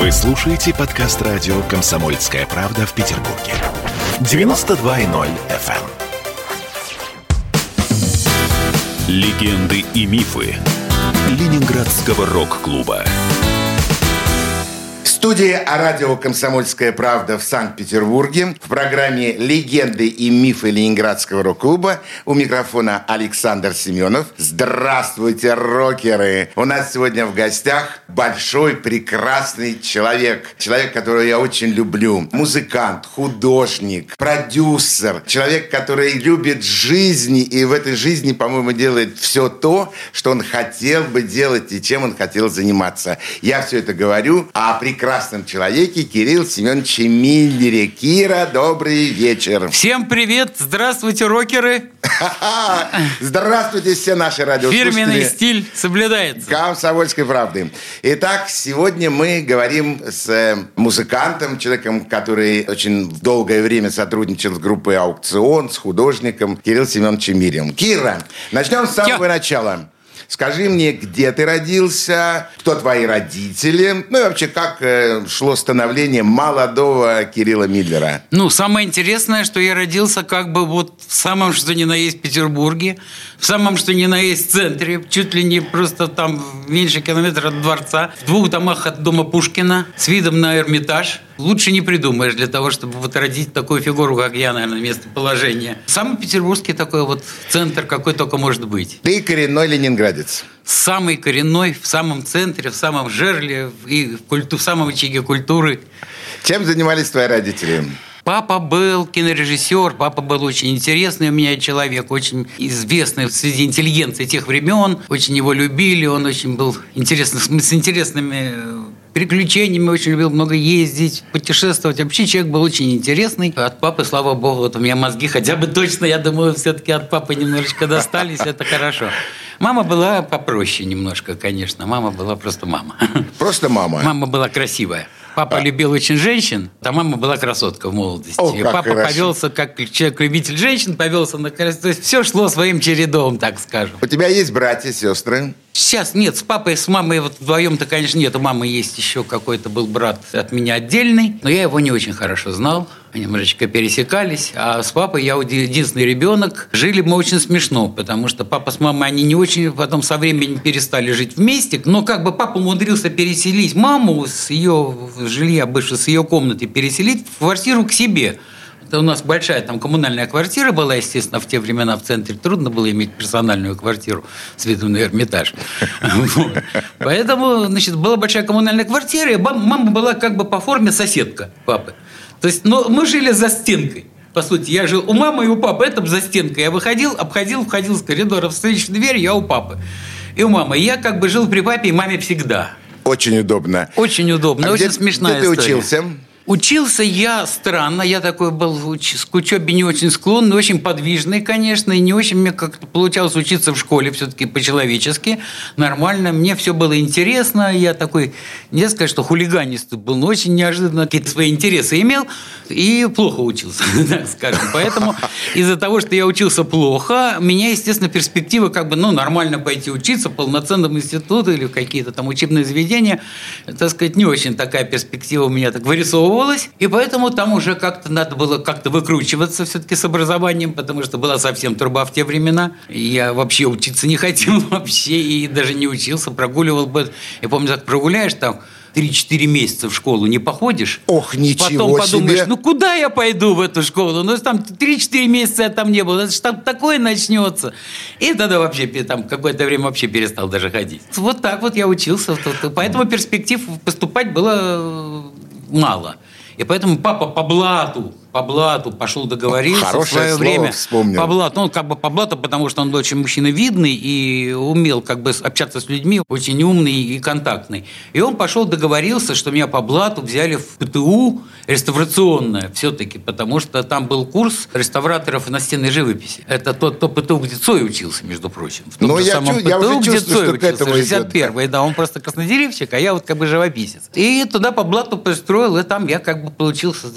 Вы слушаете подкаст радио «Комсомольская правда» в Петербурге. 92.0 FM. эм. Легенды и мифы Ленинградского рок-клуба студии о радио «Комсомольская правда» в Санкт-Петербурге в программе «Легенды и мифы Ленинградского рок-клуба» у микрофона Александр Семенов. Здравствуйте, рокеры! У нас сегодня в гостях большой, прекрасный человек. Человек, которого я очень люблю. Музыкант, художник, продюсер. Человек, который любит жизнь и в этой жизни, по-моему, делает все то, что он хотел бы делать и чем он хотел заниматься. Я все это говорю о прекрасном человеке Кирилл Семеновиче Миллере. Кира, добрый вечер. Всем привет! Здравствуйте, рокеры! Здравствуйте, все наши радиослушатели. Фирменный стиль соблюдается. Комсомольской правды. Итак, сегодня мы говорим с э, музыкантом, человеком, который очень долгое время сотрудничал с группой «Аукцион», с художником Кирилл Семеновичем Мирем. Кира, начнем с самого начала. Скажи мне, где ты родился, кто твои родители, ну и вообще, как э, шло становление молодого Кирилла Миллера? Ну, самое интересное, что я родился как бы вот в самом что ни на есть Петербурге, в самом что ни на есть центре, чуть ли не просто там меньше километра от дворца, в двух домах от дома Пушкина, с видом на Эрмитаж – лучше не придумаешь для того, чтобы вот родить такую фигуру, как я, наверное, местоположение. Самый петербургский такой вот центр, какой только может быть. Ты коренной ленинградец? Самый коренной, в самом центре, в самом жерле и в, культу, в самом очаге культуры. Чем занимались твои родители? Папа был кинорежиссер, папа был очень интересный у меня человек, очень известный среди интеллигенции тех времен. Очень его любили, он очень был интересный, с интересными приключениями, очень любил много ездить, путешествовать. Вообще человек был очень интересный. От папы, слава богу, вот у меня мозги хотя бы точно, я думаю, все-таки от папы немножечко достались, это хорошо. Мама была попроще немножко, конечно. Мама была просто мама. Просто мама? Мама была красивая. Папа а. любил очень женщин, а мама была красотка в молодости. О, и папа хорошо. повелся, как человек-любитель женщин, повелся на красоту. То есть все шло своим чередом, так скажем. У тебя есть братья, сестры? Сейчас нет, с папой с мамой вот вдвоем-то, конечно, нет. У мамы есть еще какой-то был брат от меня отдельный, но я его не очень хорошо знал. Они немножечко пересекались. А с папой я единственный ребенок. Жили мы очень смешно, потому что папа с мамой, они не очень потом со временем перестали жить вместе. Но как бы папа умудрился переселить маму с ее жилья, бывшего с ее комнаты, переселить в квартиру к себе. Это у нас большая там коммунальная квартира была, естественно, в те времена в центре. Трудно было иметь персональную квартиру с видом на Эрмитаж. Поэтому, значит, была большая коммунальная квартира, и мама была как бы по форме соседка папы. То есть, но мы жили за стенкой. По сути, я жил у мамы и у папы, это за стенкой. Я выходил, обходил, входил с коридора в встречную дверь, я у папы. И у мамы. Я как бы жил при папе и маме всегда. Очень удобно. Очень удобно, а очень где, смешная где ты история. учился? Учился я странно, я такой был к учебе не очень склонный, очень подвижный, конечно, и не очень мне как-то получалось учиться в школе все-таки по-человечески, нормально, мне все было интересно, я такой, не сказать, что хулиганистый был, но очень неожиданно какие-то свои интересы имел и плохо учился, так скажем. Поэтому из-за того, что я учился плохо, меня, естественно, перспектива как бы, ну, нормально пойти учиться в полноценном институте или в какие-то там учебные заведения, так сказать, не очень такая перспектива у меня так вырисовывалась, вырисовывалось, и поэтому там уже как-то надо было как-то выкручиваться все-таки с образованием, потому что была совсем труба в те времена. Я вообще учиться не хотел вообще, и даже не учился, прогуливал бы. Я помню, так прогуляешь там 3-4 месяца в школу не походишь. Ох, ничего Потом подумаешь, себе. ну куда я пойду в эту школу? Ну там 3-4 месяца я там не был, это же там такое начнется. И тогда вообще там какое-то время вообще перестал даже ходить. Вот так вот я учился. Поэтому перспектив поступать было мало. И поэтому папа по блату по блату пошел договориться Хорошее в свое время. вспомнил. По блату. Ну, как бы по блату, потому что он был очень мужчина видный и умел как бы общаться с людьми, очень умный и контактный. И он пошел договорился, что меня по блату взяли в ПТУ реставрационное все-таки, потому что там был курс реставраторов настенной живописи. Это тот, то ПТУ, где Цой учился, между прочим. В том же я самом чу- я уже где чувствую, Цой что к учился, этому идет. 61-й, да, он просто краснодеревщик, а я вот как бы живописец. И туда по блату пристроил, и там я как бы получился,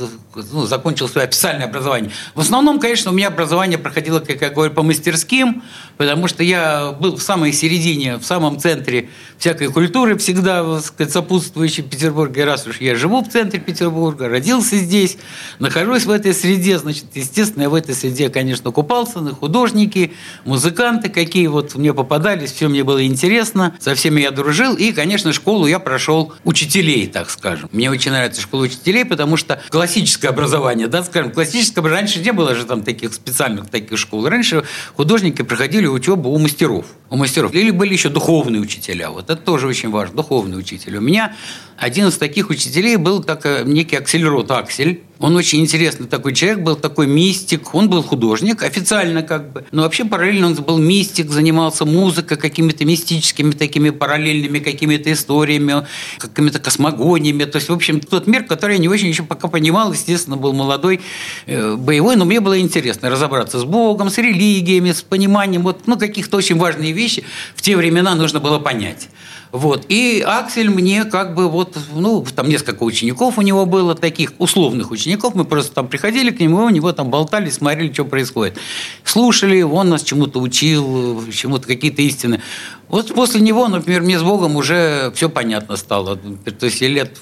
ну, закончил получил свое официальное образование. В основном, конечно, у меня образование проходило, как я говорю, по мастерским, потому что я был в самой середине, в самом центре всякой культуры, всегда сказать, сопутствующей Петербурге. Раз уж я живу в центре Петербурга, родился здесь, нахожусь в этой среде, значит, естественно, я в этой среде, конечно, купался, на художники, музыканты, какие вот мне попадались, все мне было интересно, со всеми я дружил, и, конечно, школу я прошел учителей, так скажем. Мне очень нравится школа учителей, потому что классическое образование, да, скажем, классическое, раньше не было же там таких специальных таких школ. Раньше художники проходили учебу у мастеров. У мастеров. Или были еще духовные учителя. Вот это тоже очень важно, духовный учитель. У меня один из таких учителей был так, э, некий Аксельрод Аксель. Он очень интересный такой человек, был такой мистик. Он был художник, официально как бы. Но вообще параллельно он был мистик, занимался музыкой, какими-то мистическими такими параллельными какими-то историями, какими-то космогониями. То есть, в общем, тот мир, который я не очень еще пока понимал, естественно, был молодой, э, боевой, но мне было интересно разобраться с Богом, с религиями, с пониманием вот, ну, каких-то очень важных вещи в те времена нужно было понять. Вот. И Аксель мне как бы вот, ну, там несколько учеников у него было, таких условных учеников, мы просто там приходили к нему, у него там болтали, смотрели, что происходит. Слушали, он нас чему-то учил, чему-то какие-то истины. Вот после него, например, мне с Богом уже все понятно стало. То есть лет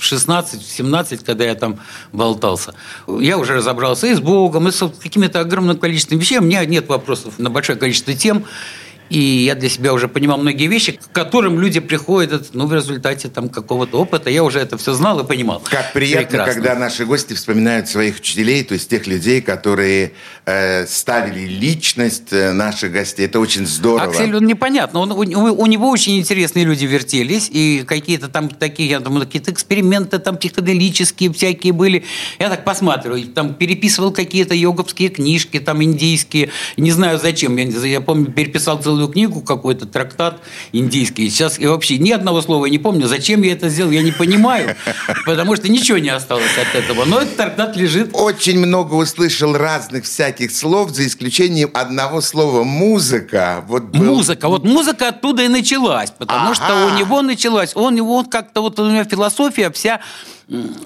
16-17, когда я там болтался, я уже разобрался и с Богом, и с какими-то огромным количеством вещей. У меня нет вопросов на большое количество тем. И я для себя уже понимал многие вещи, к которым люди приходят ну, в результате там, какого-то опыта. Я уже это все знал и понимал. Как приятно, Прекрасно. когда наши гости вспоминают своих учителей, то есть тех людей, которые э, ставили личность э, наших гостей. Это очень здорово. Аксель, он непонятно. Он, у, у него очень интересные люди вертелись, и какие-то там такие, я думаю, какие-то эксперименты там психоделические всякие были. Я так посматриваю, там переписывал какие-то йоговские книжки, там индийские. Не знаю зачем. Я, я помню, переписал целую целую книгу, какой-то трактат индийский. Сейчас я вообще ни одного слова не помню. Зачем я это сделал, я не понимаю, потому что ничего не осталось от этого. Но этот трактат лежит. Очень много услышал разных всяких слов, за исключением одного слова «музыка». Вот был... Музыка. Вот музыка оттуда и началась, потому ага. что у него началась. Он его как-то вот у него философия вся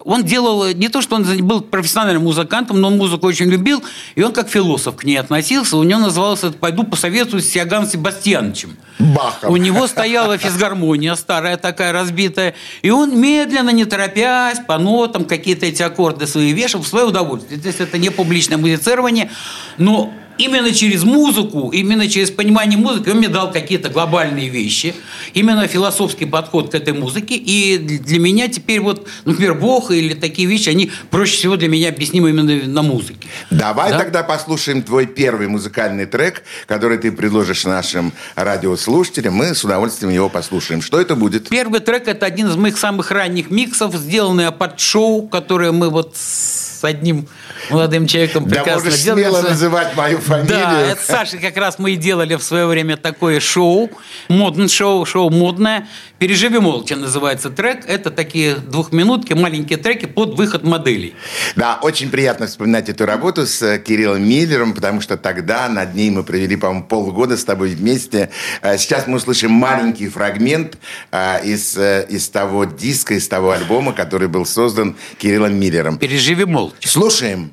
он делал не то, что он был профессиональным музыкантом, но он музыку очень любил, и он как философ к ней относился. У него назывался «Пойду посоветуюсь с Иоганном Себастьяновичем». Бахом. У него стояла физгармония старая такая разбитая, и он медленно, не торопясь, по нотам какие-то эти аккорды свои вешал в свое удовольствие. Здесь это не публичное музицирование, но именно через музыку, именно через понимание музыки он мне дал какие-то глобальные вещи, именно философский подход к этой музыке. И для меня теперь вот, например, Бог или такие вещи, они проще всего для меня объяснимы именно на музыке. Давай да? тогда послушаем твой первый музыкальный трек, который ты предложишь нашим радиослушателям. Мы с удовольствием его послушаем. Что это будет? Первый трек – это один из моих самых ранних миксов, сделанный под шоу, которое мы вот с одним молодым человеком прекрасно да, делали. смело называть мою фамилию. Да, это Саша как раз мы и делали в свое время такое шоу, модное шоу, шоу модное. «Переживи молча» называется трек. Это такие двухминутки, маленькие треки под выход моделей. Да, очень приятно вспоминать эту работу с э, Кириллом Миллером, потому что тогда над ней мы провели, по-моему, полгода с тобой вместе. Э, сейчас мы услышим маленький фрагмент э, из, из того диска, из того альбома, который был создан Кириллом Миллером. «Переживи молча». Слушаем.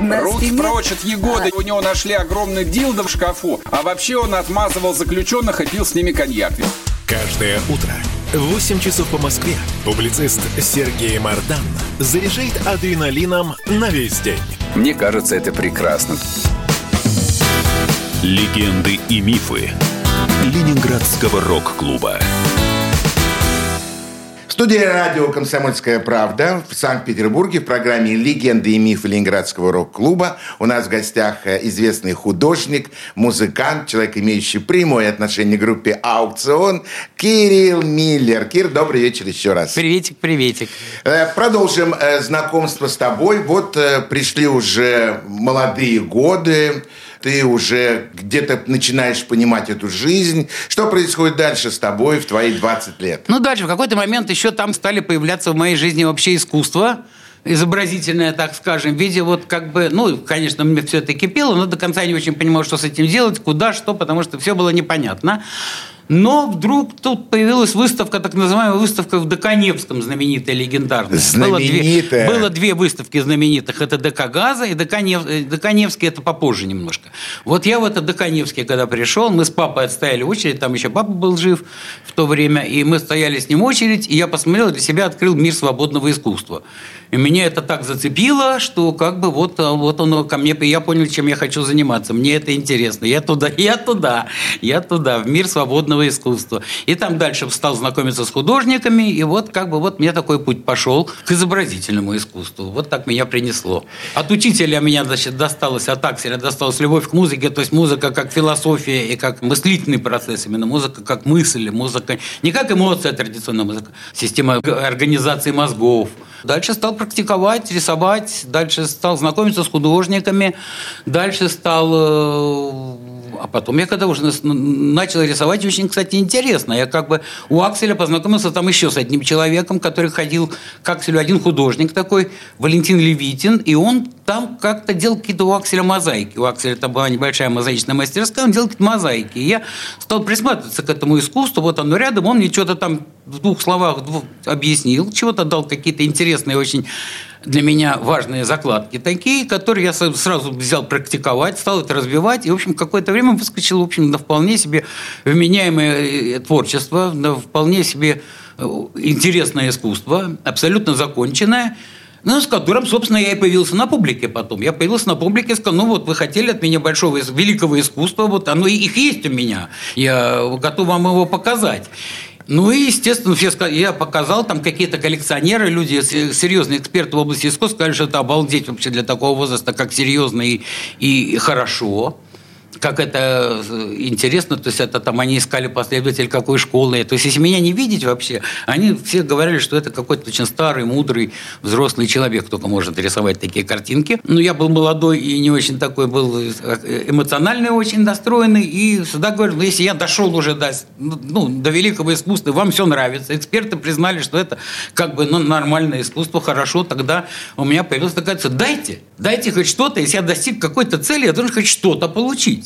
На Руки спине- прочь от Егоды. У него нашли огромный дилдо в шкафу. А вообще он отмазывал заключенных и пил с ними коньяк. Каждое утро в 8 часов по Москве публицист Сергей Мардан заряжает адреналином на весь день. Мне кажется, это прекрасно. Легенды и мифы Ленинградского рок-клуба. Студии радио «Комсомольская правда» в Санкт-Петербурге в программе «Легенды и мифы Ленинградского рок-клуба» у нас в гостях э, известный художник, музыкант, человек, имеющий прямое отношение к группе «Аукцион» Кирилл Миллер. Кир, добрый вечер еще раз. Приветик, приветик. Э, Продолжим э, знакомство с тобой. Вот пришли уже молодые годы, ты уже где-то начинаешь понимать эту жизнь. Что происходит дальше с тобой в твои 20 лет? Ну, дальше, в какой-то момент еще там стали появляться в моей жизни вообще искусство, изобразительное, так скажем, в виде вот как бы, ну, конечно, мне все это кипело, но до конца не очень понимал, что с этим делать, куда, что, потому что все было непонятно. Но вдруг тут появилась выставка, так называемая выставка в Доконевском, знаменитая, легендарная. Было две- Знаменитая. Было две выставки знаменитых. Это ДК «Газа» и ДК Нев- э, ДК «Невский» это попозже немножко. Вот я в этот ДК «Невский», когда пришел, мы с папой отстояли очередь, там еще папа был жив в то время, и мы стояли с ним очередь, и я посмотрел, для себя открыл мир свободного искусства. И меня это так зацепило, что как бы вот, а, вот оно ко мне, я понял, чем я хочу заниматься. Мне это интересно. Я туда, я туда, я туда, в мир свободного искусства. И там дальше стал знакомиться с художниками, и вот как бы вот мне такой путь пошел к изобразительному искусству. Вот так меня принесло. От учителя меня, значит, досталось, от акселя досталась любовь к музыке, то есть музыка как философия и как мыслительный процесс, именно музыка как мысль, музыка не как эмоция традиционная музыка, система организации мозгов. Дальше стал практиковать, рисовать, дальше стал знакомиться с художниками, дальше стал... А потом я когда уже начал рисовать, очень, кстати, интересно. Я как бы у Акселя познакомился там еще с одним человеком, который ходил к Акселю, один художник такой, Валентин Левитин, и он там как-то делал какие-то у Акселя мозаики. У Акселя там была небольшая мозаичная мастерская, он делал какие-то мозаики. И я стал присматриваться к этому искусству, вот оно рядом, он мне что-то там в двух словах объяснил, чего-то дал какие-то интересные очень для меня важные закладки такие, которые я сразу- взял практиковать, стал это развивать, и, в общем, какое-то время выскочил, в общем, на вполне себе вменяемое э, творчество, на вполне себе э, интересное искусство, абсолютно законченное, ну, с которым, собственно, я и появился на публике потом. Я появился на публике, сказал, ну вот вы хотели от меня большого, великого искусства, вот оно и- их есть у меня. Я готов вам его показать. Ну и, естественно, все ска- я показал, там какие-то коллекционеры, люди, серьезные эксперты в области искусства сказали, что это обалдеть вообще для такого возраста, как серьезно и, и хорошо как это э, интересно, то есть это там они искали последователь какой школы. То есть если меня не видеть вообще, они все говорили, что это какой-то очень старый, мудрый, взрослый человек только может рисовать такие картинки. Но я был молодой и не очень такой был э, эмоционально очень настроенный. И всегда говорю, ну если я дошел уже до, ну, до великого искусства, вам все нравится, эксперты признали, что это как бы ну, нормальное искусство, хорошо, тогда у меня появилась такая цель. Дайте, дайте хоть что-то, если я достиг какой-то цели, я должен хоть что-то получить.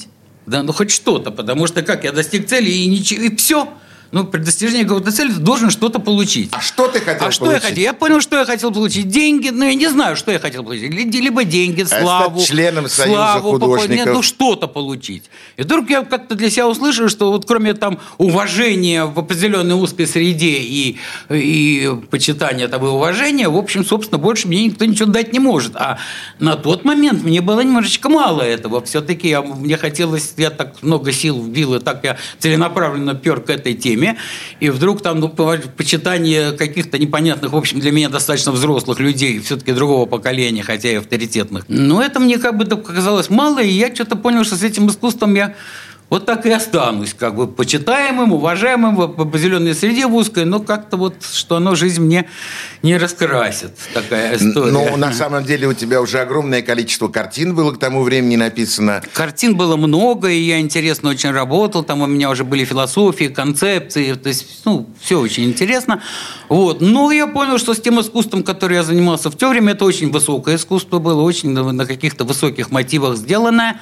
Да, ну хоть что-то, потому что как я достиг цели и ничего, и все. Ну, при достижении какой-то цели ты должен что-то получить. А что ты хотел А что получить? я хотел? Я понял, что я хотел получить. Деньги, ну, я не знаю, что я хотел получить. Ли- Либо деньги, славу. стать членом Союза славу, художников. Нет, ну, что-то получить. И вдруг я как-то для себя услышал, что вот кроме там уважения в определенной узкой среде и, и почитания того и уважения, в общем, собственно, больше мне никто ничего дать не может. А на тот момент мне было немножечко мало этого. Все-таки я, мне хотелось, я так много сил вбил, и так я целенаправленно пер к этой теме. И вдруг там ну, по- почитание каких-то непонятных, в общем, для меня достаточно взрослых людей, все-таки другого поколения, хотя и авторитетных. Но это мне как бы так казалось мало, и я что-то понял, что с этим искусством я вот так и останусь, как бы почитаемым, уважаемым в определенной среде в узкой, но как-то вот, что оно жизнь мне не раскрасит, такая история. Ну, на самом деле у тебя уже огромное количество картин было к тому времени написано. Картин было много, и я интересно очень работал, там у меня уже были философии, концепции, то есть, ну, все очень интересно. Вот. Но я понял, что с тем искусством, которым я занимался в то время, это очень высокое искусство было, очень на каких-то высоких мотивах сделанное.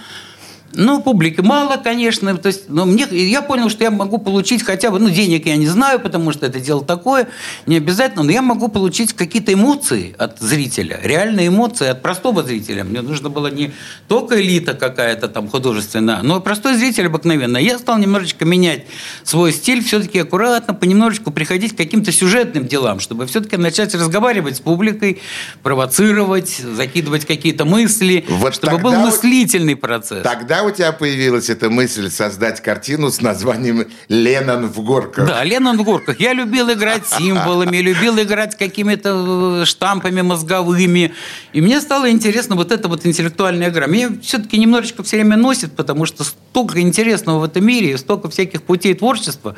Ну, публики мало, конечно. То есть, но мне, я понял, что я могу получить хотя бы, ну, денег я не знаю, потому что это дело такое, не обязательно, но я могу получить какие-то эмоции от зрителя, реальные эмоции от простого зрителя. Мне нужно было не только элита какая-то там художественная, но и простой зритель обыкновенный. Я стал немножечко менять свой стиль, все-таки аккуратно, понемножечку приходить к каким-то сюжетным делам, чтобы все-таки начать разговаривать с публикой, провоцировать, закидывать какие-то мысли, вот чтобы был мыслительный процесс. Тогда у тебя появилась эта мысль создать картину с названием «Леннон в горках»? Да, «Леннон в горках». Я любил играть символами, любил играть какими-то э, штампами мозговыми. И мне стало интересно вот эта вот интеллектуальная игра. Меня все-таки немножечко все время носит, потому что столько интересного в этом мире, столько всяких путей творчества.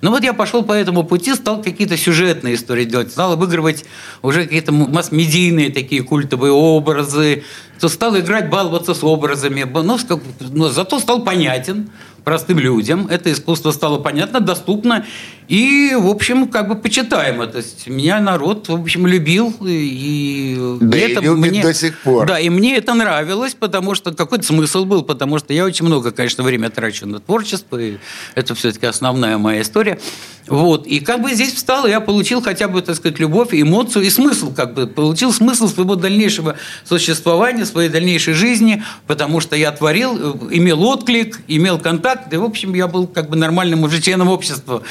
Но вот я пошел по этому пути, стал какие-то сюжетные истории делать, стал обыгрывать уже какие-то масс-медийные такие культовые образы, то стал играть, баловаться с образами, ну, но зато стал понятен простым людям. Это искусство стало понятно, доступно и, в общем, как бы почитаемо. То есть меня народ, в общем, любил. И да это и любит мне, до сих пор. Да, и мне это нравилось, потому что какой-то смысл был, потому что я очень много, конечно, время трачу на творчество, и это все-таки основная моя история. Вот. И как бы здесь встал, я получил хотя бы, так сказать, любовь, эмоцию и смысл, как бы получил смысл своего дальнейшего существования, своей дальнейшей жизни, потому что я творил, имел отклик, имел контакт, и, в общем, я был как бы нормальным уже членом общества.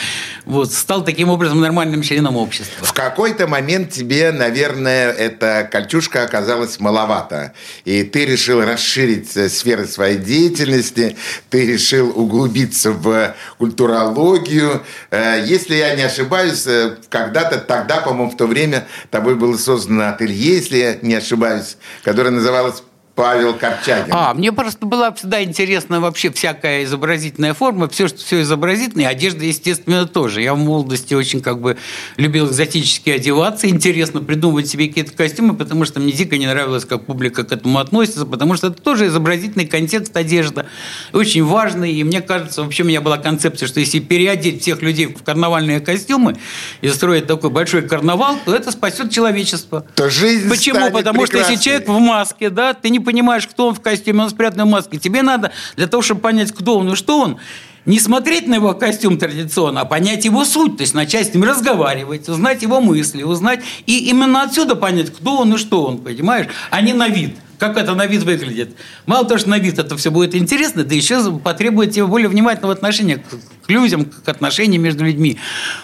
Вот. Стал таким образом нормальным членом общества. В какой-то момент тебе, наверное, эта кольчушка оказалась маловато, и ты решил расширить э, сферы своей деятельности, ты решил углубиться в культурологию, э, если я не ошибаюсь, э, когда-то тогда, по-моему, в то время тобой было создано ателье, если я не ошибаюсь, которое называлось Павел Корчагин. А, мне просто была всегда интересна вообще всякая изобразительная форма, все, что все изобразительное, одежда, естественно, тоже. Я в молодости очень как бы любил экзотически одеваться, интересно придумывать себе какие-то костюмы, потому что мне дико не нравилось, как публика к этому относится, потому что это тоже изобразительный контекст одежда, очень важный, и мне кажется, вообще у меня была концепция, что если переодеть всех людей в карнавальные костюмы и строить такой большой карнавал, то это спасет человечество. То жизнь Почему? Потому прекрасной. что если человек в маске, да, ты не понимаешь, кто он в костюме, он спрятан в маске. Тебе надо для того, чтобы понять, кто он и что он, не смотреть на его костюм традиционно, а понять его суть, то есть начать с ним разговаривать, узнать его мысли, узнать, и именно отсюда понять, кто он и что он, понимаешь, а не на вид как это на вид выглядит. Мало того, что на вид это все будет интересно, да еще потребует тебе более внимательного отношения к, к людям, к отношениям между людьми.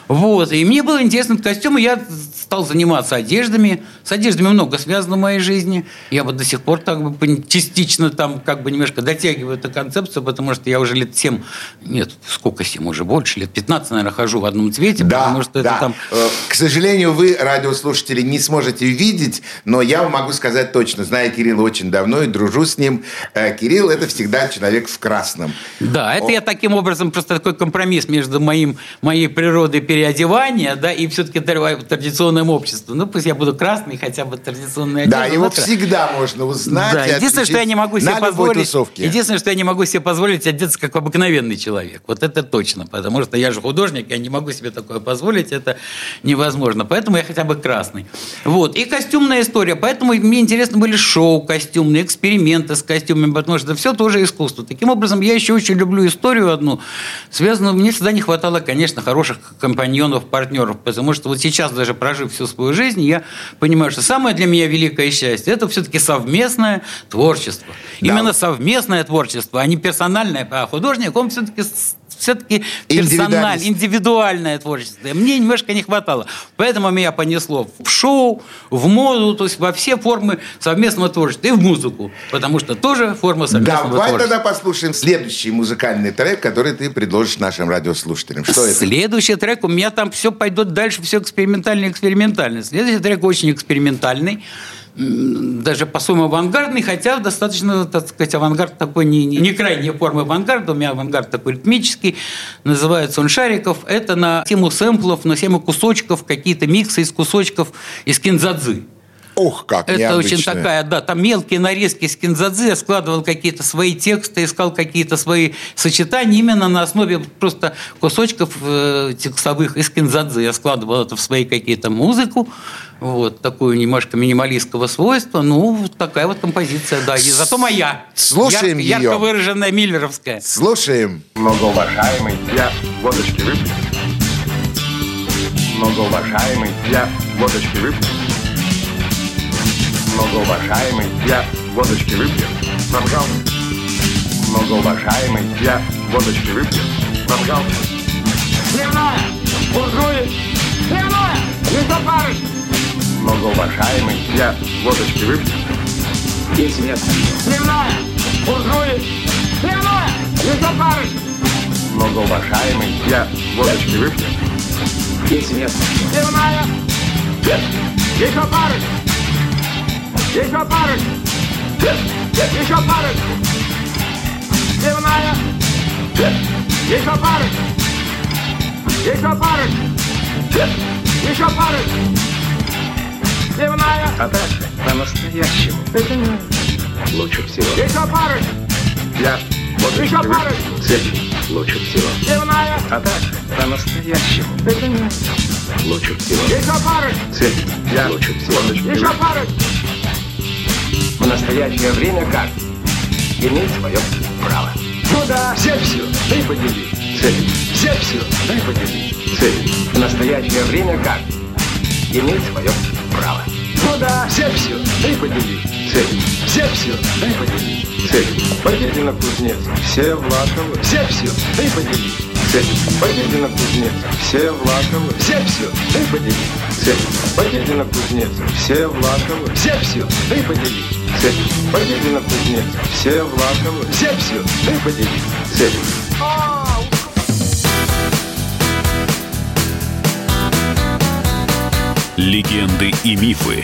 Вот. И мне было интересно этот костюм, и я стал заниматься одеждами. С одеждами много связано в моей жизни. Я вот до сих пор так бы частично там как бы немножко дотягиваю эту концепцию, потому что я уже лет 7, нет, сколько 7, уже больше, лет 15, наверное, хожу в одном цвете, да, потому что да. это там... Э, к сожалению, вы, радиослушатели, не сможете видеть, но я вам могу сказать точно, зная Кирилла очень давно и дружу с ним. Э, Кирилл – это всегда человек в красном. Да, это О... я таким образом просто такой компромисс между моим, моей природой переодевания да, и все-таки традиционным обществом. Ну, пусть я буду красный, хотя бы традиционный одежда. Да, его завтра. всегда можно узнать да, Единственное, что я не могу себе позволить... Тусовке. Единственное, что я не могу себе позволить одеться как обыкновенный человек. Вот это точно, потому что я же художник, я не могу себе такое позволить, это невозможно. Поэтому я хотя бы красный. Вот. И костюмная история. Поэтому мне интересны были шоу костюмные, эксперименты с костюмами, потому что все тоже искусство. Таким образом, я еще очень люблю историю одну, связанную... Мне всегда не хватало, конечно, хороших компаньонов, партнеров, потому что вот сейчас, даже прожив всю свою жизнь, я понимаю, что самое для меня великое счастье – это все-таки совместное творчество. Да. Именно совместное творчество, а не персональное. А художник, он все-таки все-таки персональное, индивидуальное творчество. И мне немножко не хватало. Поэтому меня понесло в шоу, в моду, то есть во все формы совместного творчества. И в музыку, потому что тоже форма совместного Давай творчества. Давай тогда послушаем следующий музыкальный трек, который ты предложишь нашим радиослушателям. Что это? Следующий трек, у меня там все пойдет дальше, все экспериментально-экспериментально. Следующий трек очень экспериментальный. Даже по-своему авангардный, хотя достаточно, так сказать, авангард такой не, не, не крайняя форма авангарда, у меня авангард такой ритмический, называется он «Шариков». Это на тему сэмплов, на тему кусочков, какие-то миксы из кусочков из кинзадзы. Ух, как Это необычно. очень такая, да, там мелкие нарезки из кинзадзы, я складывал какие-то свои тексты, искал какие-то свои сочетания именно на основе просто кусочков э, текстовых из кинзадзы. Я складывал это в свои какие-то музыку, вот, такую немножко минималистского свойства. Ну, вот такая вот композиция, да. И зато моя. Слушаем Яр- ее. Ярко выраженная миллеровская. Слушаем. Многоуважаемый, я водочки выпью. Многоуважаемый, я водочки выпью. Многоуважаемый, я водочки выпью. Пожалуйста. Многоуважаемый, я водочки выпью. Пожалуйста. Дневная! Буржуи! Дневная! Лесопарыш! Многоуважаемый, я водочки выпью. Есть место. Дневная! Буржуи! Дневная! Лесопарыш! Многоуважаемый, я водочки выпью. Есть место. Дневная! Еще парыш! Еще парыш! Еще парыш! Дневная! Еще парыш! Еще парыш! Еще парыш! Дневная! А так, по-настоящему. Лучше всего. Еще парыш! Я водочки парыш! Цель лучше всего. Дневная! А так, по-настоящему. Лучше всего. Еще парыш! Цель я лучше всего. Еще парыш! В настоящее время как? Иметь свое право. Ну да, взять все, дай подели. Цель. Взять все, дай подели. Цель. В настоящее время как? Иметь свое право. Ну да, взять все, дай подели. Цель. Взять все, дай подели. Цель. Победина кузнец, все Влаховы. Взять все, дай подели. Цель. Победина кузнец, все Влаховы. Взять все, дай подели. Цель. Победина кузнец, все Влаховы. Взять все, дай подели. Цель. Победина кузнец, все Влаховы. Взять все, дай подели. Цель. Легенды и мифы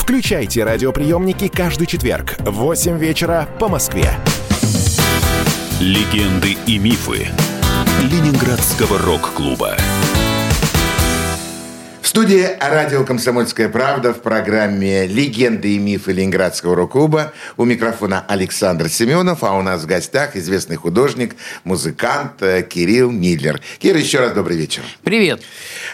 Включайте радиоприемники каждый четверг в 8 вечера по Москве. Легенды и мифы Ленинградского рок-клуба. Студии радио «Комсомольская правда» в программе «Легенды и мифы Ленинградского рок-клуба». У микрофона Александр Семенов, а у нас в гостях известный художник, музыкант э, Кирилл Миллер. Кир, еще раз добрый вечер. Привет.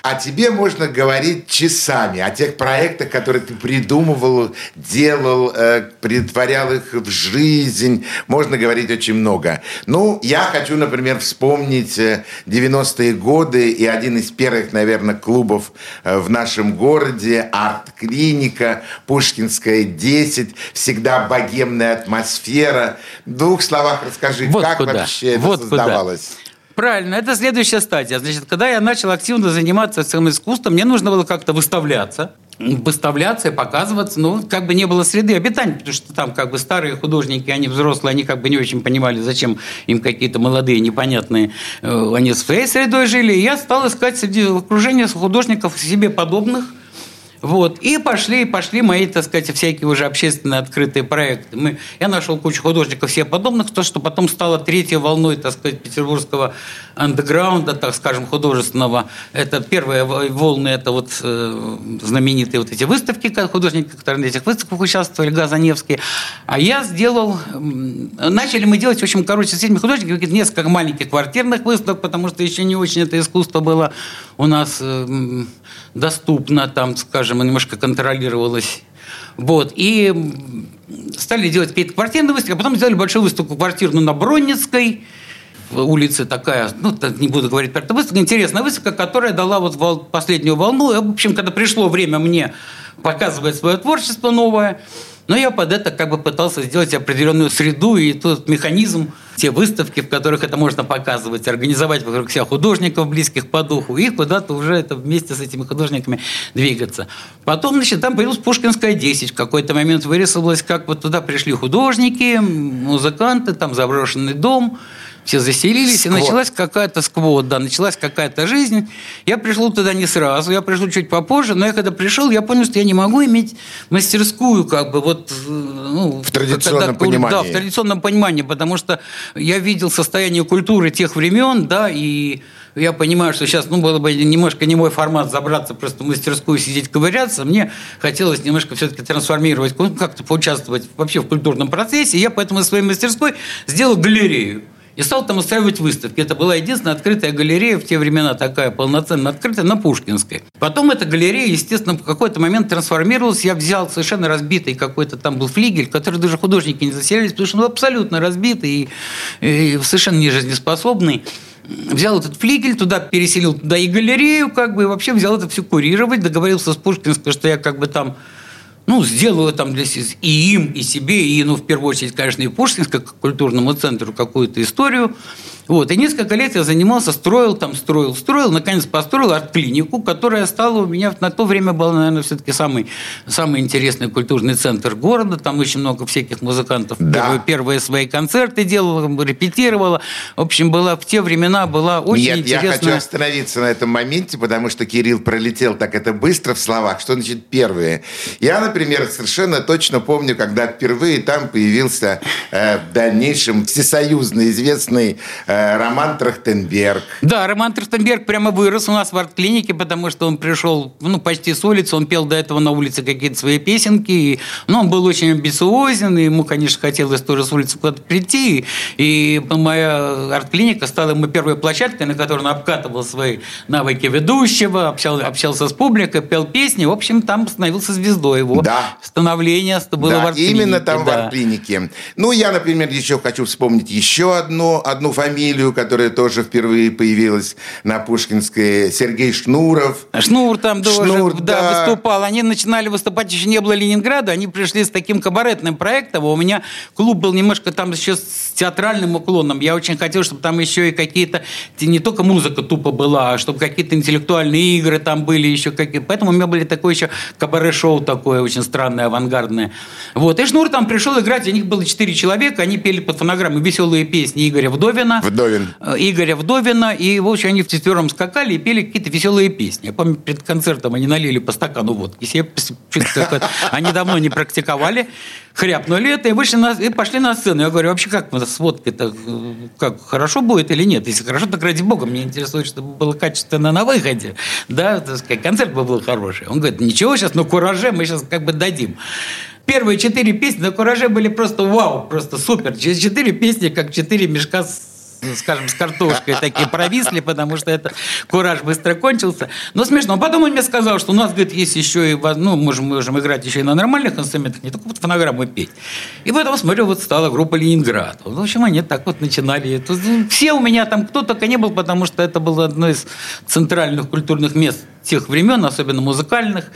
О тебе можно говорить часами, о тех проектах, которые ты придумывал, делал, э, притворял их в жизнь. Можно говорить очень много. Ну, я хочу, например, вспомнить э, 90-е годы и один из первых, наверное, клубов э, в нашем городе, арт-клиника, Пушкинская 10, всегда богемная атмосфера. В двух словах расскажи, Вот как куда. вообще это Вот куда. создавалось? Правильно, это следующая стадия. Значит, когда я начал активно заниматься своим искусством, мне нужно было как-то выставляться, выставляться и показываться, ну, как бы не было среды обитания, потому что там как бы старые художники, они взрослые, они как бы не очень понимали, зачем им какие-то молодые, непонятные, э, они своей средой жили, и я стал искать среди окружения художников себе подобных, Вот. И пошли, пошли мои, так сказать, всякие уже общественные открытые проекты. Мы, я нашел кучу художников себе подобных, то, что потом стало третьей волной, так сказать, петербургского андеграунда, так скажем, художественного. Это первые волны, это вот э, знаменитые вот эти выставки, художники, которые на этих выставках участвовали, Газаневские. А я сделал... Начали мы делать, в общем, короче, с этими художниками несколько маленьких квартирных выставок, потому что еще не очень это искусство было у нас э, доступно, там, скажем, немножко контролировалось. Вот. И стали делать какие-то квартирные выставки, а потом сделали большую выставку квартирную на Бронницкой, улице такая, ну, не буду говорить про эту выставку, интересная выставка, которая дала вот последнюю волну. И, в общем, когда пришло время мне показывать свое творчество новое, но я под это как бы пытался сделать определенную среду и тот механизм, те выставки, в которых это можно показывать, организовать вокруг себя художников, близких по духу, и куда-то уже это вместе с этими художниками двигаться. Потом, значит, там появилась Пушкинская 10. В какой-то момент вырисовалось, как вот туда пришли художники, музыканты, там заброшенный дом – все заселились, сквот. и началась какая-то сквот, да, началась какая-то жизнь. Я пришел туда не сразу, я пришел чуть попозже, но я когда пришел, я понял, что я не могу иметь мастерскую, как бы, вот... Э, ну, в традиционном когда, понимании. Да, в традиционном понимании, потому что я видел состояние культуры тех времен, да, и я понимаю, что сейчас, ну, было бы немножко не мой формат забраться просто в мастерскую, сидеть, ковыряться. Мне хотелось немножко все-таки трансформировать, как-то поучаствовать вообще в культурном процессе. И я поэтому из своей мастерской сделал галерею и стал там устраивать выставки. Это была единственная открытая галерея в те времена, такая полноценно открытая, на Пушкинской. Потом эта галерея, естественно, в какой-то момент трансформировалась. Я взял совершенно разбитый какой-то там был флигель, который даже художники не заселились, потому что он абсолютно разбитый и, и совершенно не взял этот флигель, туда переселил туда и галерею, как бы, и вообще взял это все курировать, договорился с Пушкинской, что я как бы там ну, сделаю там для и им, и себе, и, ну, в первую очередь, конечно, и Пушкинска, как культурному центру какую-то историю. Вот. И несколько лет я занимался, строил там, строил, строил, наконец построил арт-клинику, которая стала у меня на то время была, наверное, все-таки самый, самый интересный культурный центр города. Там очень много всяких музыкантов. Да. Первые, первые свои концерты делала, репетировала. В общем, была в те времена была очень Нет, интересная... я хочу остановиться на этом моменте, потому что Кирилл пролетел так это быстро в словах. Что значит первые? Я, например, совершенно точно помню, когда впервые там появился э, в дальнейшем всесоюзно известный э, Роман Трахтенберг. Да, Роман Трахтенберг прямо вырос у нас в арт-клинике, потому что он пришел ну, почти с улицы, он пел до этого на улице какие-то свои песенки. И, ну, он был очень амбициозен, и ему, конечно, хотелось тоже с улицы куда-то прийти. И моя арт-клиника стала ему первой площадкой, на которой он обкатывал свои навыки ведущего, общал, общался с публикой, пел песни. В общем, там становился звездой его. Да. Становление было да, в арт-клинике. именно там да. в арт-клинике. Ну, я, например, еще хочу вспомнить еще одну, одну фамилию которая тоже впервые появилась на Пушкинской, Сергей Шнуров. Шнур там Шнур, тоже да, да. выступал. Они начинали выступать, еще не было Ленинграда, они пришли с таким кабаретным проектом. У меня клуб был немножко там еще с театральным уклоном. Я очень хотел, чтобы там еще и какие-то, не только музыка тупо была, а чтобы какие-то интеллектуальные игры там были еще какие Поэтому у меня были такое еще кабаре-шоу такое очень странное, авангардное. Вот. И Шнур там пришел играть, у них было четыре человека, они пели под фонограмму веселые песни Игоря Вдовина. Вдовин. Э, Игоря Вдовина. И, в общем, они в четвером скакали и пели какие-то веселые песни. Я помню, перед концертом они налили по стакану водки. Себе, они давно не практиковали. Хряпнули это и, вышли на, и пошли на сцену. Я говорю, вообще как с водкой-то? Как, хорошо будет или нет? Если хорошо, так ради бога, мне интересует, чтобы было качественно на выходе. Да, так сказать, концерт бы был хороший. Он говорит, ничего сейчас, но кураже мы сейчас как бы дадим первые четыре песни на Кураже были просто вау, просто супер. Через четыре песни, как четыре мешка с скажем, с картошкой такие провисли, потому что это кураж быстро кончился. Но смешно. Потом он мне сказал, что у нас, говорит, есть еще и, ну, можем, можем играть еще и на нормальных инструментах, не только вот фонограмму петь. И поэтому, смотрю, вот стала группа «Ленинград». В общем, они так вот начинали. Ну, все у меня там, кто только не был, потому что это было одно из центральных культурных мест тех времен, особенно музыкальных.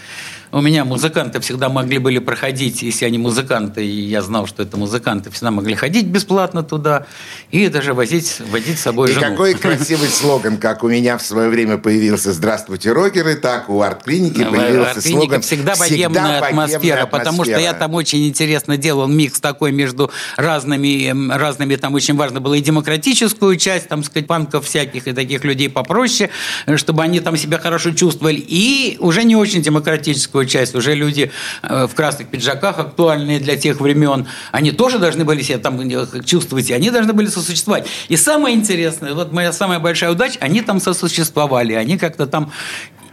У меня музыканты всегда могли были проходить, если они музыканты, и я знал, что это музыканты, всегда могли ходить бесплатно туда и даже возить, водить с собой и жену. И какой красивый слоган, как у меня в свое время появился «Здравствуйте, рокеры», так у арт-клиники появился арт слоган «Всегда богемная атмосфера», потому что я там очень интересно делал микс такой между разными, разными там очень важно было и демократическую часть, там, сказать, панков всяких и таких людей попроще, чтобы они там себя хорошо чувствовали, и уже не очень демократическую студенческую часть, уже люди э, в красных пиджаках, актуальные для тех времен, они тоже должны были себя там чувствовать, и они должны были сосуществовать. И самое интересное, вот моя самая большая удача, они там сосуществовали, они как-то там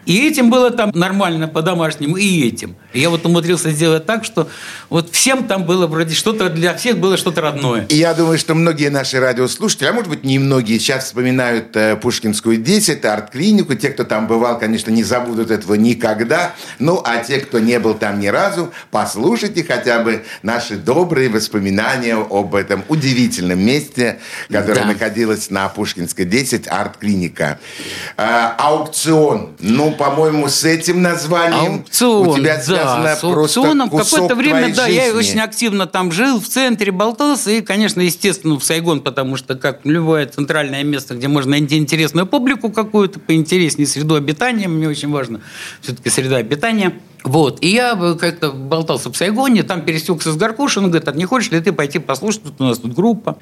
и этим было там нормально по-домашнему, и этим. И я вот умудрился сделать так, что вот всем там было вроде что-то, для всех было что-то родное. И я думаю, что многие наши радиослушатели, а может быть не многие, сейчас вспоминают э, Пушкинскую 10, арт-клинику. Те, кто там бывал, конечно, не забудут этого никогда. Ну, а те, кто не был там ни разу, послушайте хотя бы наши добрые воспоминания об этом удивительном месте, которое Да. находилось на Пушкинской 10, арт-клиника. А, аукцион. Ну, по-моему, с этим названием Аукцион, у тебя да, связано с просто аукционом. Какое-то время, да, я жизни. очень активно там жил, в центре болтался, и, конечно, естественно, в Сайгон, потому что, как любое центральное место, где можно найти интересную публику какую-то, поинтереснее среду обитания, мне очень важно все-таки среда обитания. Вот, и я как-то болтался в Сайгоне, там пересекся с Гаркушиным, он говорит, а не хочешь ли ты пойти послушать, тут у нас тут группа.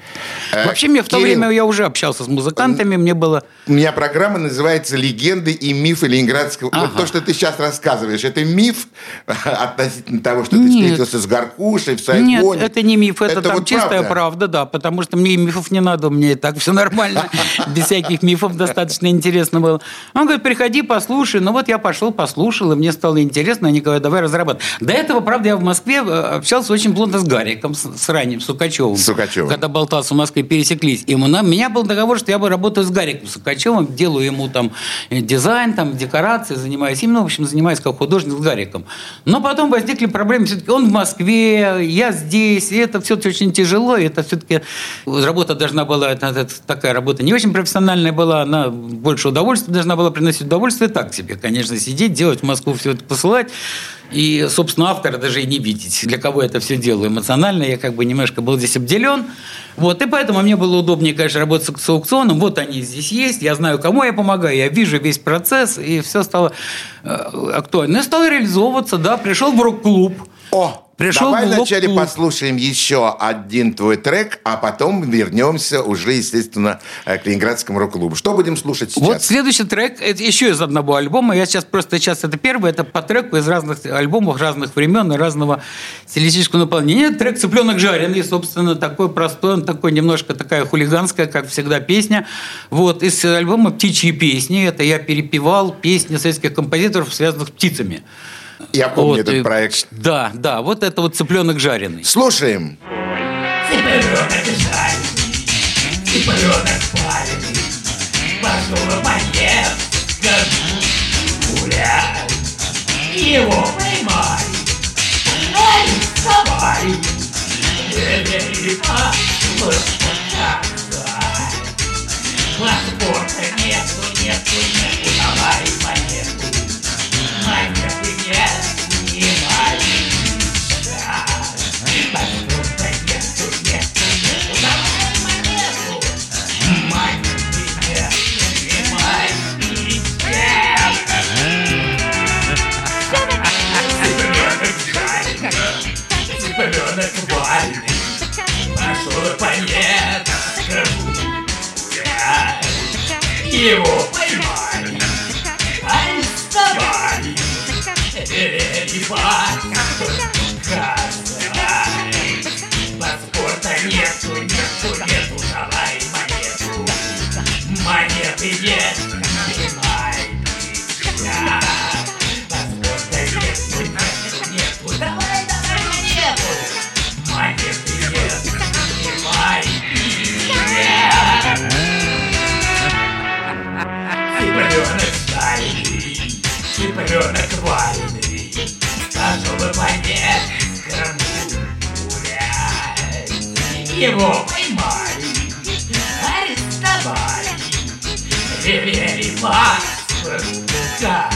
Э, Вообще, мне в то Кирилл. время я уже общался с музыкантами, мне было... У меня программа называется «Легенды и мифы Ленинградского». Вот Ага. то, что ты сейчас рассказываешь, это миф относительно того, что ты Нет. встретился с Гаркушей в Сайгоне? Нет, это не миф, это, там вот чистая правда. правда. да, потому что мне и мифов не надо, мне и так все нормально, без всяких мифов достаточно интересно было. Он говорит, приходи, послушай. Ну вот я пошел, послушал, и мне стало интересно, они говорят, давай разрабатывать. До этого, правда, я в Москве э, общался очень плотно с Гариком, с, с ранним Сукачевым. Сукачевым. Когда болтался в Москве, пересеклись. И у меня был договор, что я бы работаю с Гариком Сукачевым, делаю ему там э, дизайн, там, декорации, занимаюсь им, ну, в общем, занимаюсь как художник с Гариком. Но потом возникли проблемы. Все-таки он в Москве, я здесь, и это все-таки очень тяжело, и это все-таки работа должна была, это, это такая работа не очень профессиональная была, она больше удовольствия должна была приносить удовольствие так себе, конечно, сидеть, делать в Москву все это посылать, и, собственно, автора даже и не видеть, для кого это все делаю. Эмоционально я как бы немножко был здесь обделен. Вот, и поэтому мне было удобнее, конечно, работать с аукционом. Вот они здесь есть, я знаю, кому я помогаю, я вижу весь процесс, и все стало э, актуально. Я стал реализовываться, да, пришел в рок-клуб. О, Пришел давай в вначале послушаем еще один твой трек, а потом вернемся уже, естественно, э, к Ленинградскому рок-клубу. Что будем слушать сейчас? Вот следующий трек, это еще из одного альбома. Я сейчас просто сейчас это первый, это по треку из разных альбомов, разных времен и разного стилистического наполнения. Трек «Цыпленок жареный», собственно, такой простой, он такой немножко такая хулиганская, как всегда, песня. Вот, из альбома «Птичьи песни». Это я перепевал песни советских композиторов, связанных с птицами. Я помню Вот, этот и- проект. Да, да, вот это вот «Цыпленок жареный». Слушаем. Цыпленок жареный, цыпленок вареный, пошел поест, горбуш гулять. Его поймали, арестовали, довели Паспорта нету, нету, нету, давай монету. Его поймали, арестовали, велели показать. Паспорта нету, нету, нету, давай монету. Монеты нет, Его поймали, арестовали, велели паспорт показать.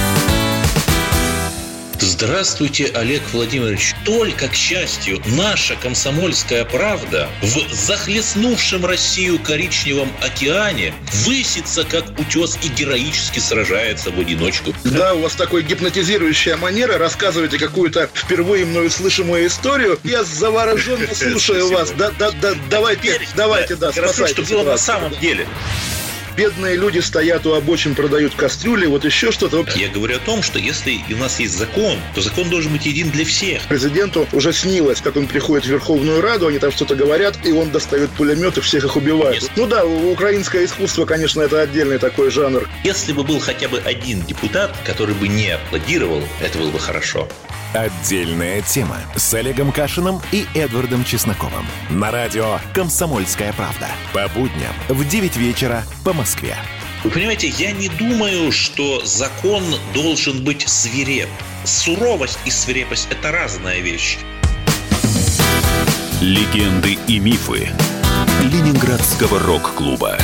Здравствуйте, Олег Владимирович. Только, к счастью, наша комсомольская правда в захлестнувшем Россию коричневом океане высится, как утес, и героически сражается в одиночку. Да, у вас такой гипнотизирующая манера. Рассказываете какую-то впервые мною слышимую историю. Я завороженно слушаю вас. Да, да, да, давайте, давайте, да, Хорошо, что было на самом деле. Бедные люди стоят у обочин, продают кастрюли, вот еще что-то. Я говорю о том, что если у нас есть закон, то закон должен быть един для всех. Президенту уже снилось, как он приходит в Верховную Раду, они там что-то говорят, и он достает пулемет и всех их убивает. Ну да, украинское искусство, конечно, это отдельный такой жанр. Если бы был хотя бы один депутат, который бы не аплодировал, это было бы хорошо. Отдельная тема с Олегом Кашиным и Эдвардом Чесноковым. На радио «Комсомольская правда». По будням в 9 вечера по Москве. Вы понимаете, я не думаю, что закон должен быть свиреп. Суровость и свирепость – это разная вещь. Легенды и мифы Ленинградского рок-клуба.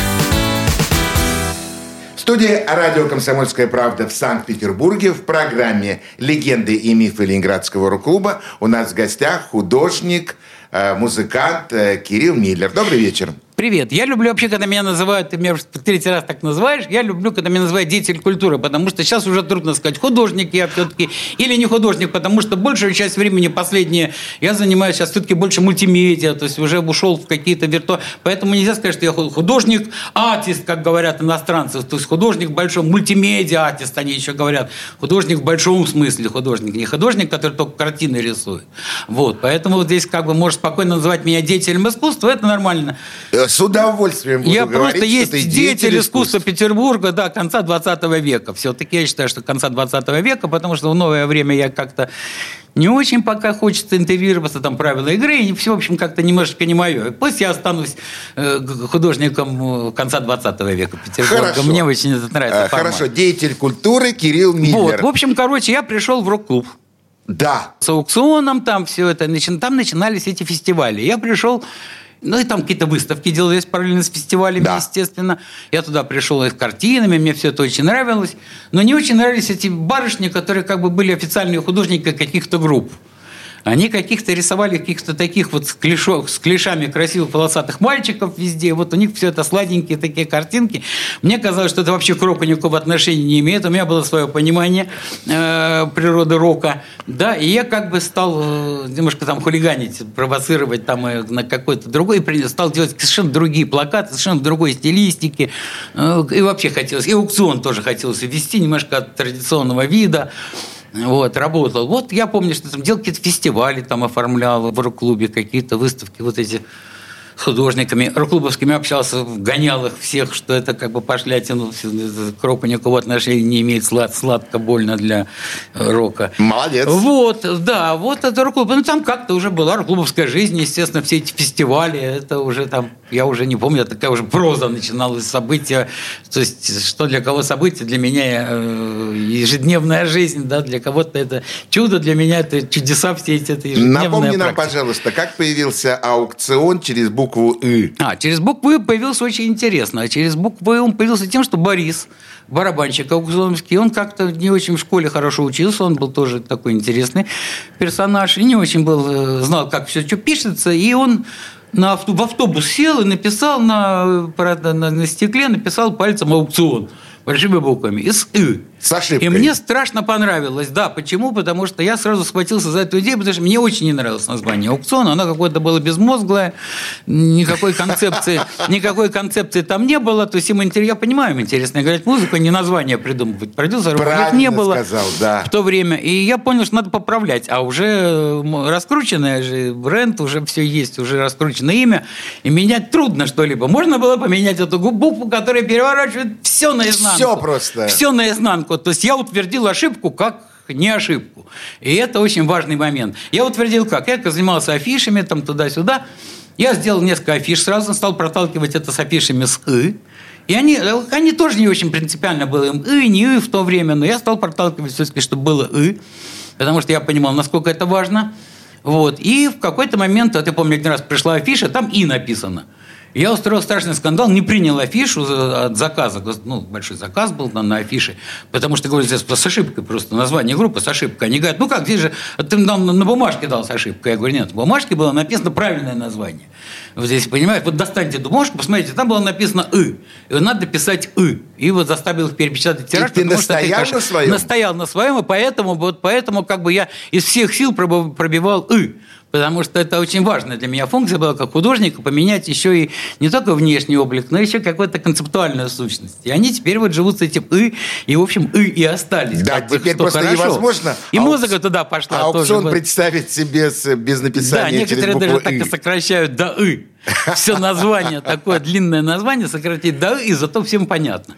Студии радио «Комсомольская правда» в Санкт-Петербурге в программе «Легенды и мифы Ленинградского рок-клуба» у нас в гостях художник, э, музыкант э, Кирилл Миллер. Добрый вечер. Привет. Я люблю вообще, когда меня называют, ты меня уже третий раз так называешь, я люблю, когда меня называют деятель культуры, потому что сейчас уже трудно сказать, художник я все-таки или не художник, потому что большую часть времени последнее я занимаюсь сейчас все-таки больше мультимедиа, то есть уже ушел в какие-то вирту... Поэтому нельзя сказать, что я ху- художник, артист, как говорят иностранцы, то есть художник большой, мультимедиа артист, они еще говорят, художник в большом смысле художник, не художник, который только картины рисует. Вот, поэтому вот здесь как бы можешь спокойно называть меня деятелем искусства, это нормально. С удовольствием буду Я говорить, просто есть ты деятель искусства Петербурга, да, конца 20 века. Все-таки я считаю, что конца 20 века, потому что в новое время я как-то не очень пока хочется интегрироваться, там правила игры, и все, в общем, как-то немножечко не мое. Пусть я останусь э, художником э, конца 20 века Петербурга. Хорошо. Мне очень это нравится. Э, формат. Хорошо, деятель культуры Кирилл Вот, Миллер. в общем, короче, я пришел в рок-клуб. Да. С аукционом там все это, там начинались эти фестивали. Я пришел, ну и там какие-то выставки делались параллельно с фестивалями, естественно. Я туда пришел и с картинами, мне все это очень нравилось. Но не очень нравились эти барышни, которые как бы были официальные художники каких-то групп. Они каких-то рисовали каких-то таких вот с, с клешами красивых полосатых мальчиков везде. Вот у них все это сладенькие такие картинки. Мне казалось, что это вообще к року никакого отношения не имеет. У меня было свое понимание э, природы рока. Да, и я как бы стал э, немножко там хулиганить, провоцировать там э, на какой-то другой. И при- стал делать совершенно другие плакаты, совершенно другой стилистике. Э, и вообще хотелось. И аукцион тоже хотелось ввести немножко от традиционного вида. Вот, работал. Вот я помню, что там делал какие-то фестивали, там оформлял в рок-клубе какие-то выставки, вот эти с художниками рок-клубовскими общался, гонял их всех, что это как бы пошлятину, к року никакого отношения не имеет, слад, сладко, больно для э, рока. Молодец. Вот, да, вот это рок-клуб. Ну, там как-то уже была рок-клубовская жизнь, естественно, все эти фестивали, это уже там, я уже не помню, такая уже проза начиналась, события, то есть, что для кого событие, для меня э, ежедневная жизнь, да, для кого-то это чудо, для меня это чудеса все эти, это ежедневная Напомни нам, практика. пожалуйста, как появился аукцион через букву «ы». А, через букву «И» появился очень интересно. А через букву «И» он появился тем, что Борис, барабанщик аукционовский, он как-то не очень в школе хорошо учился, он был тоже такой интересный персонаж, и не очень был, э, знал, как все что пишется, и он на авто- в автобус сел и написал на, на, на стекле, написал пальцем аукцион большими буквами, из «ы». С ошибкой. И мне страшно понравилось. Да, почему? Потому что я сразу схватился за эту идею, потому что мне очень не нравилось название аукциона. Оно какое-то было безмозглое, никакой концепции, никакой концепции там не было. То есть им интерес, я понимаю, им интересно играть музыку, не название придумывать. Продюсеров Правильно не было сказал, да. в то время. И я понял, что надо поправлять. А уже раскрученное же бренд, уже все есть, уже раскрученное имя. И менять трудно что-либо. Можно было поменять эту гу- букву, которая переворачивает все наизнанку. Все просто. Все наизнанку. То есть я утвердил ошибку как не ошибку. И это очень важный момент. Я утвердил как? Я занимался афишами, там туда-сюда. Я сделал несколько афиш, сразу стал проталкивать это с афишами с «ы». И они, они тоже не очень принципиально было им «ы», не «ы» в то время, но я стал проталкивать все-таки, чтобы было «ы», потому что я понимал, насколько это важно. Вот. И в какой-то момент, вот я помню, один раз пришла афиша, там «и» написано. Я устроил страшный скандал, не принял афишу от заказа, ну, большой заказ был на, на афише, потому что, говорю, здесь с ошибкой просто название группы с ошибкой. Они говорят, ну как, здесь же, ты нам на бумажке дал с ошибкой. Я говорю, нет, в бумажке было написано правильное название. Вот здесь, понимаете, вот достаньте эту бумажку, посмотрите, там было написано «ы». И надо писать «ы». И вот заставил их перепечатать тираж. И ты настоял что на своем? Настоял на своем, и поэтому, вот поэтому как бы я из всех сил пробивал «ы» потому что это очень важная для меня функция была как художника поменять еще и не только внешний облик, но еще какую-то концептуальную сущность. И они теперь вот живут с этим «и», и, в общем, «и» и остались. Да, как, теперь просто хорошо. невозможно. И музыка туда пошла. А аукцион тоже. представить себе без написания Да, некоторые даже букву так и сокращают до «и». Все название, такое длинное название сократить до «и», зато всем понятно.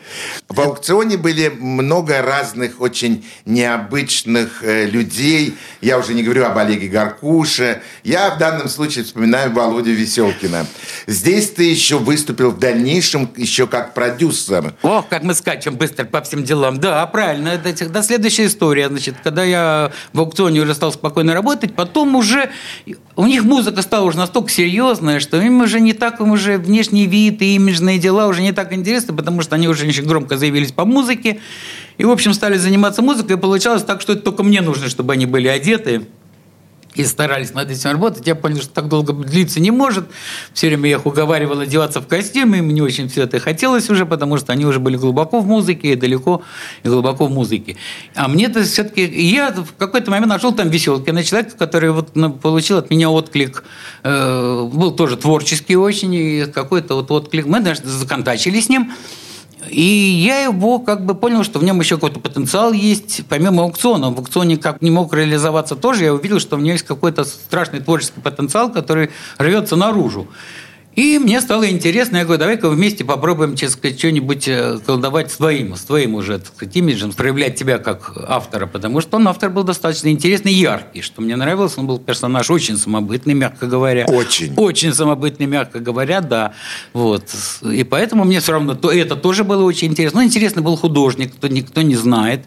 В аукционе были много разных очень необычных э, людей. Я уже не говорю об Олеге Гаркуше. Я в данном случае вспоминаю Володю Веселкина. Здесь ты еще выступил в дальнейшем еще как продюсер. Ох, как мы скачем быстро по всем делам. Да, правильно. Это, да, следующая история. Значит, когда я в аукционе уже стал спокойно работать, потом уже у них музыка стала уже настолько серьезная, что им уже не так, им уже внешний вид и имиджные дела уже не так интересны, потому что они уже очень громко заявились по музыке. И, в общем, стали заниматься музыкой, и получалось так, что это только мне нужно, чтобы они были одеты и старались над этим работать. Я понял, что так долго длиться не может. Все время я их уговаривал одеваться в костюмы, и мне очень все это хотелось уже, потому что они уже были глубоко в музыке, и далеко и глубоко в музыке. А мне-то все-таки... Я в какой-то момент нашел там Веселкина, человека, который вот получил от меня отклик, э, был тоже творческий очень, и какой-то вот отклик. Мы даже законтачили с ним, и я его как бы понял, что в нем еще какой-то потенциал есть, помимо аукциона. В аукционе как не мог реализоваться тоже, я увидел, что у него есть какой-то страшный творческий потенциал, который рвется наружу. И мне стало интересно, я говорю, давай-ка вместе попробуем, честно сказать, что-нибудь э, колдовать с твоим, с твоим уже, так сказать, имиджем, проявлять тебя как автора, потому что он автор был достаточно интересный, яркий, что мне нравилось, он был персонаж очень самобытный, мягко говоря. Очень. Очень самобытный, мягко говоря, да. Вот. И поэтому мне все равно то, это тоже было очень интересно. Ну, интересный был художник, кто никто не знает,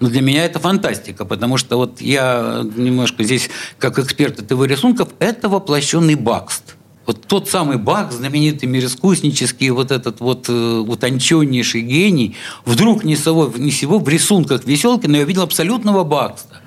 но для меня это фантастика, потому что вот я немножко здесь, как эксперт этого рисунков, это воплощенный Бакст вот тот самый Бах, знаменитый мироискуснический, вот этот вот э, утонченнейший гений, вдруг ни сего, ни сего в рисунках Веселкина я увидел абсолютного Бакста.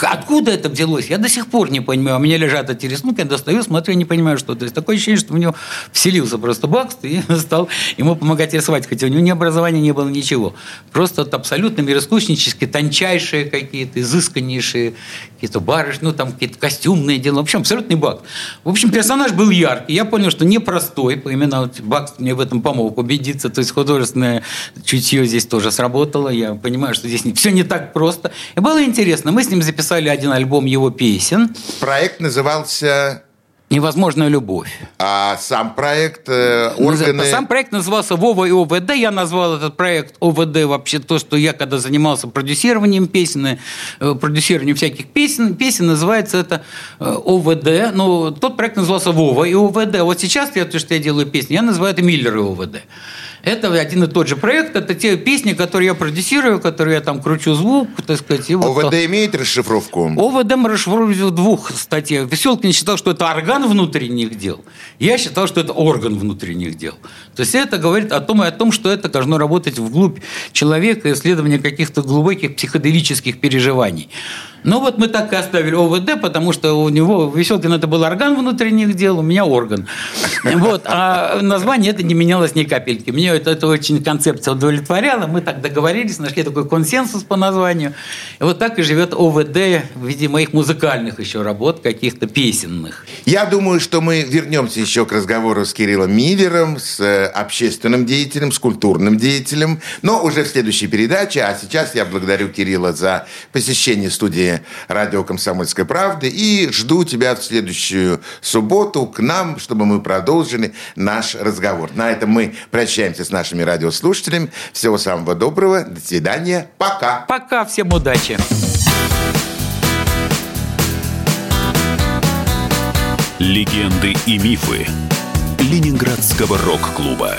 Откуда это взялось? Я до сих пор не понимаю. У меня лежат эти рисунки, я достаю, смотрю, не понимаю, что. То есть такое ощущение, что у него вселился просто Бакст и стал ему помогать рисовать, хотя у него ни образования не было ничего. Просто вот абсолютно мироискуснические, тончайшие какие-то, изысканнейшие какие-то барышни, ну там какие-то костюмные дела. В общем, абсолютный Бакст. В общем, персонаж был яркий. Я понял, что непростой. Именно вот Бакст мне в этом помог убедиться. То есть художественное чутье здесь тоже сработало. Я понимаю, что здесь все не так просто. И было интересно. Мы с ним записали записали один альбом его песен. Проект назывался Невозможная любовь. А сам проект э, органы... Сам проект назывался Вова и ОВД. Я назвал этот проект ОВД вообще то, что я когда занимался продюсированием песен, э, продюсированием всяких песен, песен называется это э, ОВД. Но тот проект назывался Вова и ОВД. Вот сейчас я то, что я делаю песни, я называю это Миллер и ОВД. Это один и тот же проект, это те песни, которые я продюсирую, которые я там кручу звук, так сказать. И вот ОВД то. имеет расшифровку? ОВД мы расшифровывали в двух статьях. Веселкин считал, что это орган внутренних дел. Я считал, что это орган внутренних дел. То есть это говорит о том и о том, что это должно работать вглубь человека, исследование каких-то глубоких психоделических переживаний. Ну вот мы так и оставили ОВД, потому что у него Веселкин это был орган внутренних дел, у меня орган. Вот. А название это не менялось ни капельки. Мне это, это очень концепция удовлетворяла. Мы так договорились, нашли такой консенсус по названию. И вот так и живет ОВД в виде моих музыкальных еще работ, каких-то песенных. Я думаю, что мы вернемся еще к разговору с Кириллом Миллером, с э, общественным деятелем, с культурным деятелем, но уже в следующей передаче. А сейчас я благодарю Кирилла за посещение студии радио «Комсомольская правда» и жду тебя в следующую субботу к нам, чтобы мы продолжили наш разговор. На этом мы прощаемся с нашими радиослушателями. Всего самого доброго. До свидания. Пока. Пока. Всем удачи. Легенды и мифы Ленинградского рок-клуба.